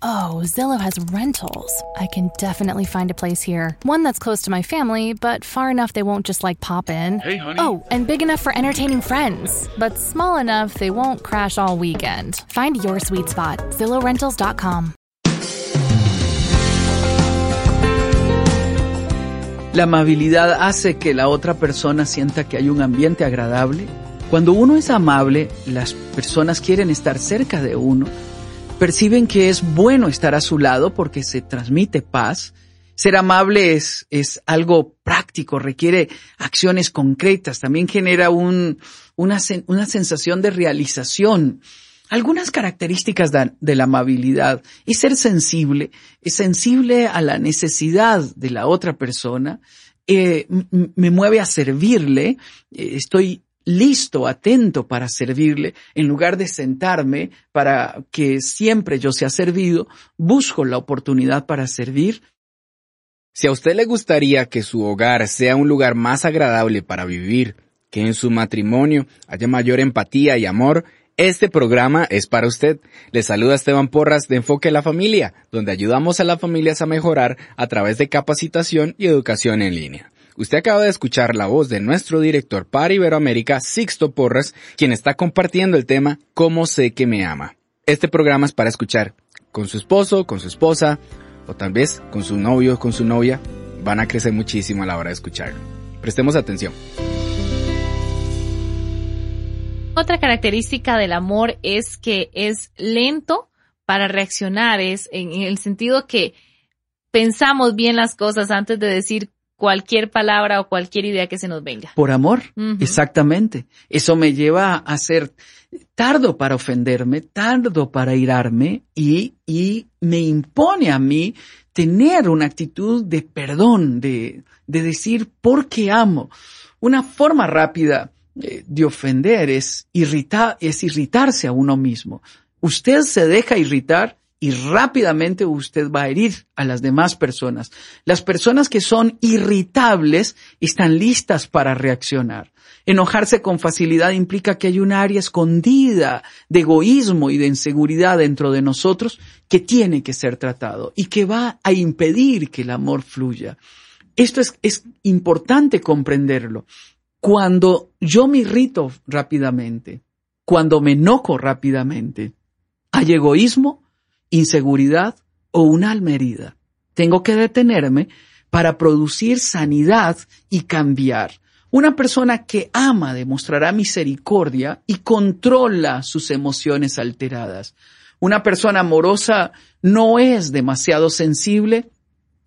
Oh, Zillow has rentals. I can definitely find a place here. One that's close to my family, but far enough they won't just like pop in. Hey, honey. Oh, and big enough for entertaining friends, but small enough they won't crash all weekend. Find your sweet spot. ZillowRentals.com. La amabilidad hace que la otra persona sienta que hay un ambiente agradable. Cuando uno es amable, las personas quieren estar cerca de uno perciben que es bueno estar a su lado porque se transmite paz. Ser amable es, es algo práctico, requiere acciones concretas, también genera un, una, una sensación de realización. Algunas características de, de, la amabilidad es ser sensible, es sensible a la necesidad de la otra persona, eh, me mueve a servirle, eh, estoy listo, atento para servirle, en lugar de sentarme para que siempre yo sea servido, busco la oportunidad para servir. Si a usted le gustaría que su hogar sea un lugar más agradable para vivir, que en su matrimonio haya mayor empatía y amor, este programa es para usted. Le saluda Esteban Porras de Enfoque a la Familia, donde ayudamos a las familias a mejorar a través de capacitación y educación en línea. Usted acaba de escuchar la voz de nuestro director para Iberoamérica, Sixto Porras, quien está compartiendo el tema Cómo sé que me ama. Este programa es para escuchar con su esposo, con su esposa, o tal vez con su novio, con su novia. Van a crecer muchísimo a la hora de escucharlo. Prestemos atención. Otra característica del amor es que es lento para reaccionar, es en el sentido que pensamos bien las cosas antes de decir cualquier palabra o cualquier idea que se nos venga. Por amor, uh -huh. exactamente. Eso me lleva a ser tardo para ofenderme, tardo para irarme y, y me impone a mí tener una actitud de perdón, de, de decir porque amo. Una forma rápida eh, de ofender es, irritar, es irritarse a uno mismo. Usted se deja irritar y rápidamente usted va a herir a las demás personas. Las personas que son irritables están listas para reaccionar. Enojarse con facilidad implica que hay un área escondida de egoísmo y de inseguridad dentro de nosotros que tiene que ser tratado y que va a impedir que el amor fluya. Esto es, es importante comprenderlo. Cuando yo me irrito rápidamente, cuando me enojo rápidamente, hay egoísmo, inseguridad o una alma herida. Tengo que detenerme para producir sanidad y cambiar. Una persona que ama demostrará misericordia y controla sus emociones alteradas. Una persona amorosa no es demasiado sensible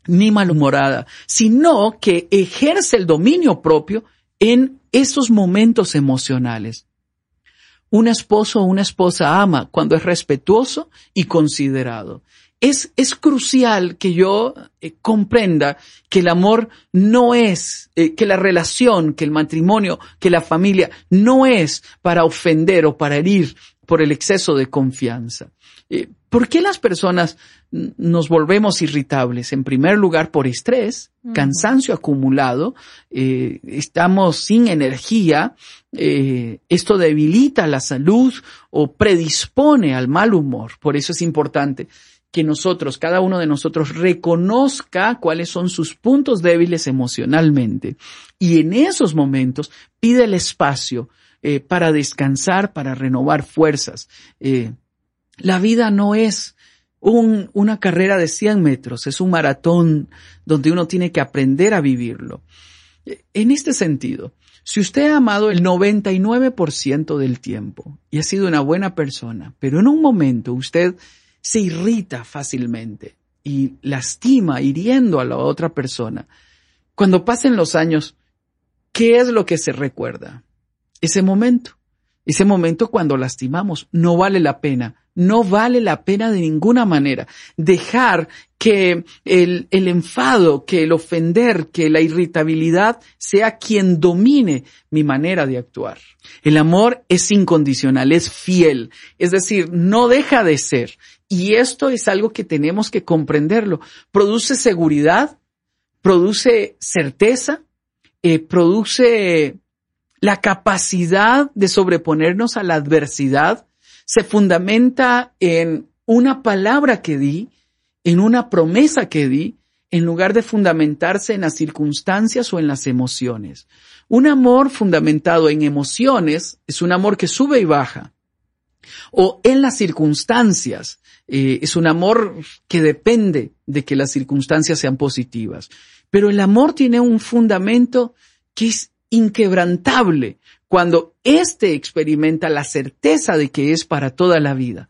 ni malhumorada, sino que ejerce el dominio propio en esos momentos emocionales. Un esposo o una esposa ama cuando es respetuoso y considerado. Es, es crucial que yo eh, comprenda que el amor no es, eh, que la relación, que el matrimonio, que la familia no es para ofender o para herir por el exceso de confianza. Eh, ¿Por qué las personas nos volvemos irritables? En primer lugar, por estrés, uh -huh. cansancio acumulado, eh, estamos sin energía, eh, esto debilita la salud o predispone al mal humor. Por eso es importante que nosotros, cada uno de nosotros, reconozca cuáles son sus puntos débiles emocionalmente y en esos momentos pide el espacio eh, para descansar, para renovar fuerzas. Eh, la vida no es un, una carrera de 100 metros, es un maratón donde uno tiene que aprender a vivirlo. En este sentido, si usted ha amado el 99% del tiempo y ha sido una buena persona, pero en un momento usted se irrita fácilmente y lastima hiriendo a la otra persona, cuando pasen los años, ¿qué es lo que se recuerda? Ese momento. Ese momento cuando lastimamos no vale la pena, no vale la pena de ninguna manera dejar que el, enfado, que el ofender, que la irritabilidad sea quien domine mi manera de actuar. El amor es incondicional, es fiel, es decir, no deja de ser. Y esto es algo que tenemos que comprenderlo. Produce seguridad, produce certeza, eh, produce la capacidad de sobreponernos a la adversidad, se fundamenta en una palabra que di, en una promesa que di, en lugar de fundamentarse en las circunstancias o en las emociones. Un amor fundamentado en emociones es un amor que sube y baja. O en las circunstancias eh, es un amor que depende de que las circunstancias sean positivas. Pero el amor tiene un fundamento que es inquebrantable cuando éste experimenta la certeza de que es para toda la vida.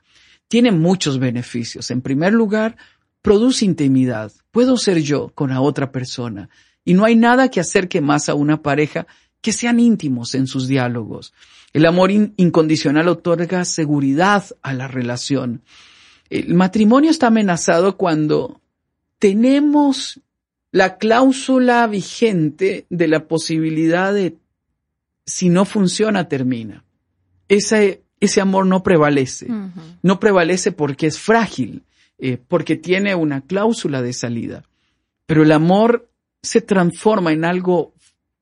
Tiene muchos beneficios. En primer lugar, produce intimidad. Puedo ser yo con la otra persona. Y no hay nada que acerque más a una pareja que sean íntimos en sus diálogos. El amor incondicional otorga seguridad a la relación. El matrimonio está amenazado cuando tenemos la cláusula vigente de la posibilidad de si no funciona, termina. Ese, ese amor no prevalece. No prevalece porque es frágil, eh, porque tiene una cláusula de salida. Pero el amor se transforma en algo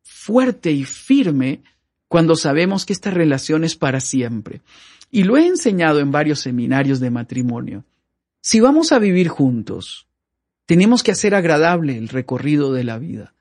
fuerte y firme cuando sabemos que esta relación es para siempre. Y lo he enseñado en varios seminarios de matrimonio. Si vamos a vivir juntos, tenemos que hacer agradable el recorrido de la vida.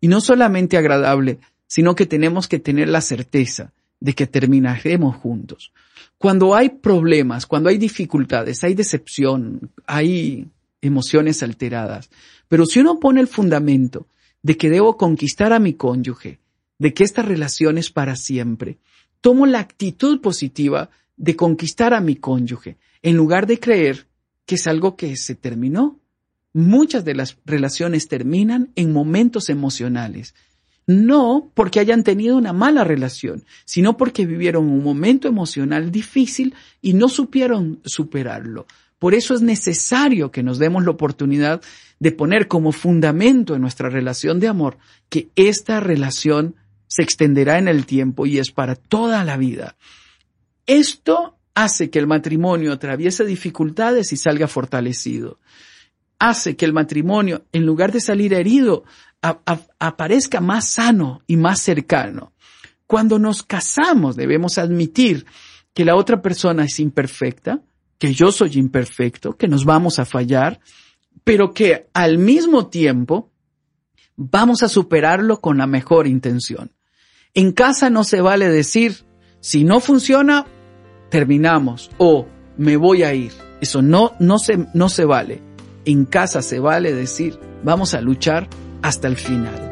Y no solamente agradable, sino que tenemos que tener la certeza de que terminaremos juntos. Cuando hay problemas, cuando hay dificultades, hay decepción, hay emociones alteradas, pero si uno pone el fundamento de que debo conquistar a mi cónyuge, de que esta relación es para siempre, tomo la actitud positiva de conquistar a mi cónyuge, en lugar de creer que es algo que se terminó. Muchas de las relaciones terminan en momentos emocionales no porque hayan tenido una mala relación, sino porque vivieron un momento emocional difícil y no supieron superarlo. Por eso es necesario que nos demos la oportunidad de poner como fundamento en nuestra relación de amor que esta relación se extenderá en el tiempo y es para toda la vida. Esto hace que el matrimonio atraviese dificultades y salga fortalecido. Hace que el matrimonio, en lugar de salir herido, aparezca más sano y más cercano. Cuando nos casamos debemos admitir que la otra persona es imperfecta, que yo soy imperfecto, que nos vamos a fallar, pero que al mismo tiempo vamos a superarlo con la mejor intención. En casa no se vale decir, si no funciona, terminamos o me voy a ir. Eso no, no se, no se vale. En casa se vale decir, vamos a luchar hasta el final.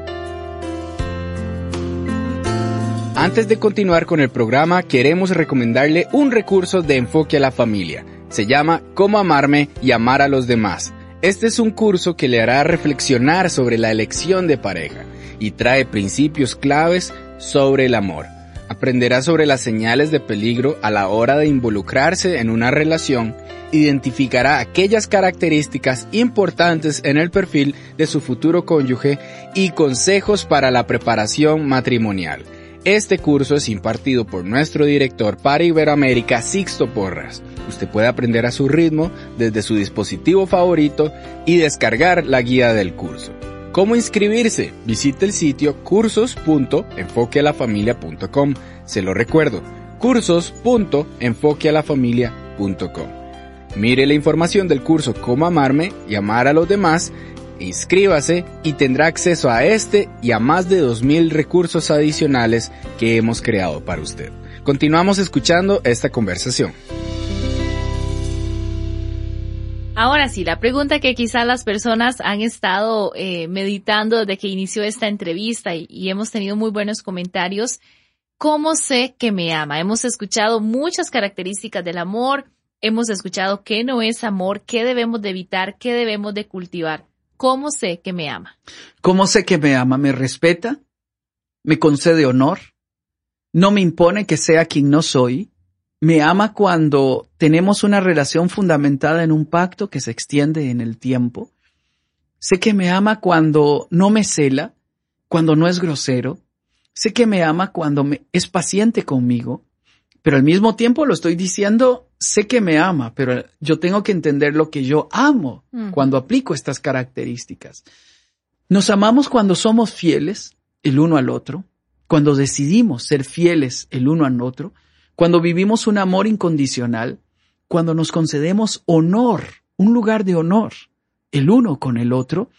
Antes de continuar con el programa, queremos recomendarle un recurso de enfoque a la familia. Se llama Cómo amarme y amar a los demás. Este es un curso que le hará reflexionar sobre la elección de pareja y trae principios claves sobre el amor. Aprenderá sobre las señales de peligro a la hora de involucrarse en una relación identificará aquellas características importantes en el perfil de su futuro cónyuge y consejos para la preparación matrimonial. Este curso es impartido por nuestro director para Iberoamérica, Sixto Porras. Usted puede aprender a su ritmo desde su dispositivo favorito y descargar la guía del curso. ¿Cómo inscribirse? Visite el sitio cursos.enfoquealafamilia.com. Se lo recuerdo, cursos.enfoquealafamilia.com. Mire la información del curso Cómo amarme y amar a los demás, inscríbase y tendrá acceso a este y a más de 2.000 recursos adicionales que hemos creado para usted. Continuamos escuchando esta conversación. Ahora sí, la pregunta que quizás las personas han estado eh, meditando desde que inició esta entrevista y hemos tenido muy buenos comentarios, ¿cómo sé que me ama? Hemos escuchado muchas características del amor, hemos escuchado qué no es amor, qué debemos de evitar, qué debemos de cultivar. ¿Cómo sé que me ama? ¿Cómo sé que me ama? ¿Me respeta? ¿Me concede honor? ¿No me impone que sea quien no soy? ¿Me ama cuando tenemos una relación fundamentada en un pacto que se extiende en el tiempo? Sé que me ama cuando no me cela, cuando no es grosero. Sé que me ama cuando me, es paciente conmigo. Pero al mismo tiempo lo estoy diciendo, sé que me ama, pero yo tengo que entender lo que yo amo cuando aplico estas características. Nos amamos cuando somos fieles el uno al otro, cuando decidimos ser fieles el uno al otro, cuando vivimos un amor incondicional, cuando nos concedemos honor, un lugar de honor, el uno con el otro,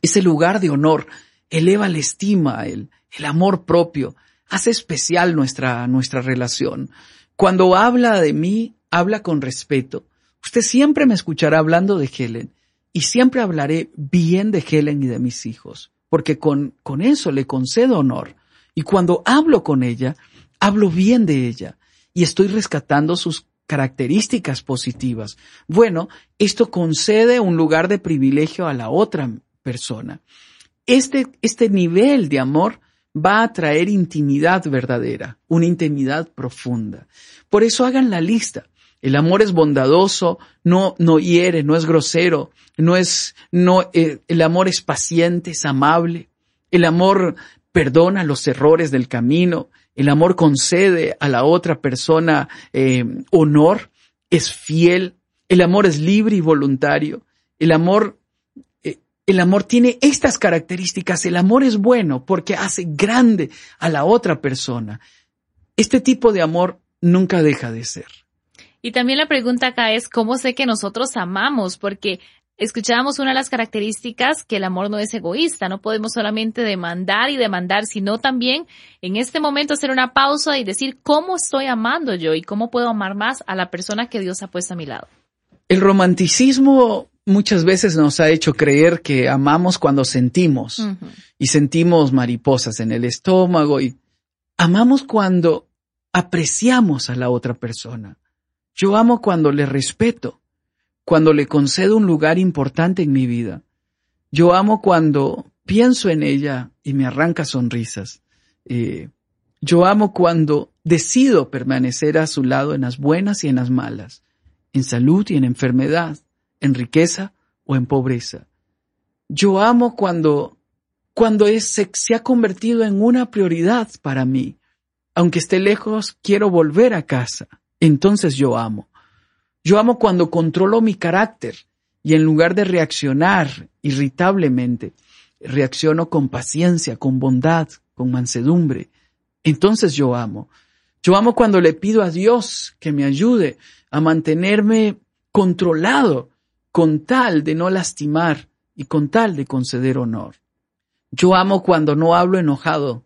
ese lugar de honor eleva la estima, el, amor propio, hace especial nuestra, nuestra relación. Cuando habla de mí, habla con respeto. Usted siempre me escuchará hablando de Helen y siempre hablaré bien de Helen y de mis hijos, porque con, con eso le concedo honor. Y cuando hablo con ella, hablo bien de ella y estoy rescatando sus características positivas. Bueno, esto concede un lugar de privilegio a la otra persona. Este, este nivel de amor va a traer intimidad verdadera, una intimidad profunda. Por eso hagan la lista. El amor es bondadoso, no, no hiere, no es grosero, no es, no, eh, el amor es paciente, es amable. El amor perdona los errores del camino. El amor concede a la otra persona eh, honor, es fiel. El amor es libre y voluntario. El amor el amor tiene estas características. El amor es bueno porque hace grande a la otra persona. Este tipo de amor nunca deja de ser. Y también la pregunta acá es, ¿cómo sé que nosotros amamos? Porque escuchábamos una de las características que el amor no es egoísta, no podemos solamente demandar y demandar, sino también en este momento hacer una pausa y decir cómo estoy amando yo y cómo puedo amar más a la persona que Dios ha puesto a mi lado. El romanticismo muchas veces nos ha hecho creer que amamos cuando sentimos y sentimos mariposas en el estómago y amamos cuando apreciamos a la otra persona. Yo amo cuando le respeto, cuando le concedo un lugar importante en mi vida. Yo amo cuando pienso en ella y me arranca sonrisas. Eh, yo amo cuando decido permanecer a su lado en las buenas y en las malas, en salud y en enfermedad en riqueza o en pobreza. Yo amo cuando, cuando se ha convertido en una prioridad para mí. Aunque esté lejos, quiero volver a casa. Entonces yo amo. Yo amo cuando controlo mi carácter y en lugar de reaccionar irritablemente, reacciono con paciencia, con bondad, con mansedumbre. Entonces yo amo. Yo amo cuando le pido a Dios que me ayude a mantenerme controlado con tal de no lastimar y con tal de conceder honor. Yo amo cuando no hablo enojado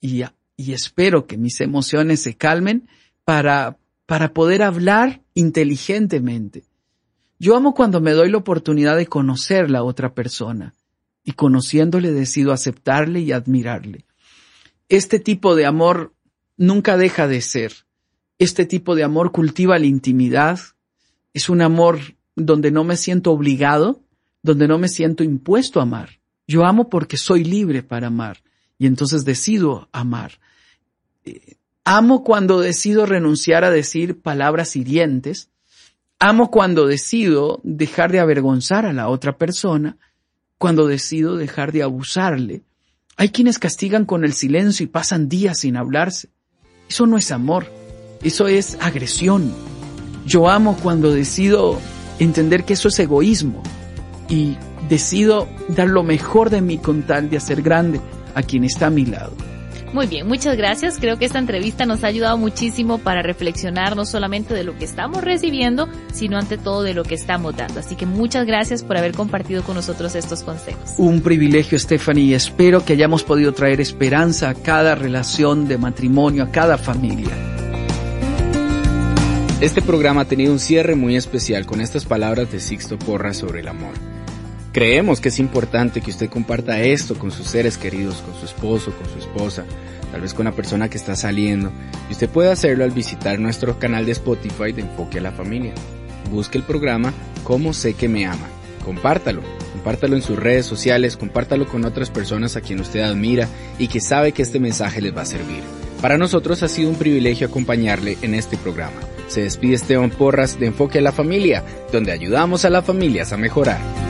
y, y espero que mis emociones se calmen para, para poder hablar inteligentemente. Yo amo cuando me doy la oportunidad de conocer la otra persona y conociéndole decido aceptarle y admirarle. Este tipo de amor nunca deja de ser. Este tipo de amor cultiva la intimidad. Es un amor donde no me siento obligado, donde no me siento impuesto a amar. Yo amo porque soy libre para amar y entonces decido amar. Eh, amo cuando decido renunciar a decir palabras hirientes. Amo cuando decido dejar de avergonzar a la otra persona, cuando decido dejar de abusarle. Hay quienes castigan con el silencio y pasan días sin hablarse. Eso no es amor, eso es agresión. Yo amo cuando decido entender que eso es egoísmo y decido dar lo mejor de mí con tal de hacer grande a quien está a mi lado. Muy bien, muchas gracias. Creo que esta entrevista nos ha ayudado muchísimo para reflexionar no solamente de lo que estamos recibiendo, sino ante todo de lo que estamos dando. Así que muchas gracias por haber compartido con nosotros estos consejos. Un privilegio, Stephanie, y espero que hayamos podido traer esperanza a cada relación de matrimonio, a cada familia. Este programa ha tenido un cierre muy especial con estas palabras de Sixto Porra sobre el amor. Creemos que es importante que usted comparta esto con sus seres queridos, con su esposo, con su esposa, tal vez con la persona que está saliendo, y usted puede hacerlo al visitar nuestro canal de Spotify de Enfoque a la Familia. Busque el programa Cómo sé que me ama. Compártalo, compártalo en sus redes sociales, compártalo con otras personas a quien usted admira y que sabe que este mensaje les va a servir. Para nosotros ha sido un privilegio acompañarle en este programa. Se despide Esteban Porras de Enfoque a la Familia, donde ayudamos a las familias a mejorar.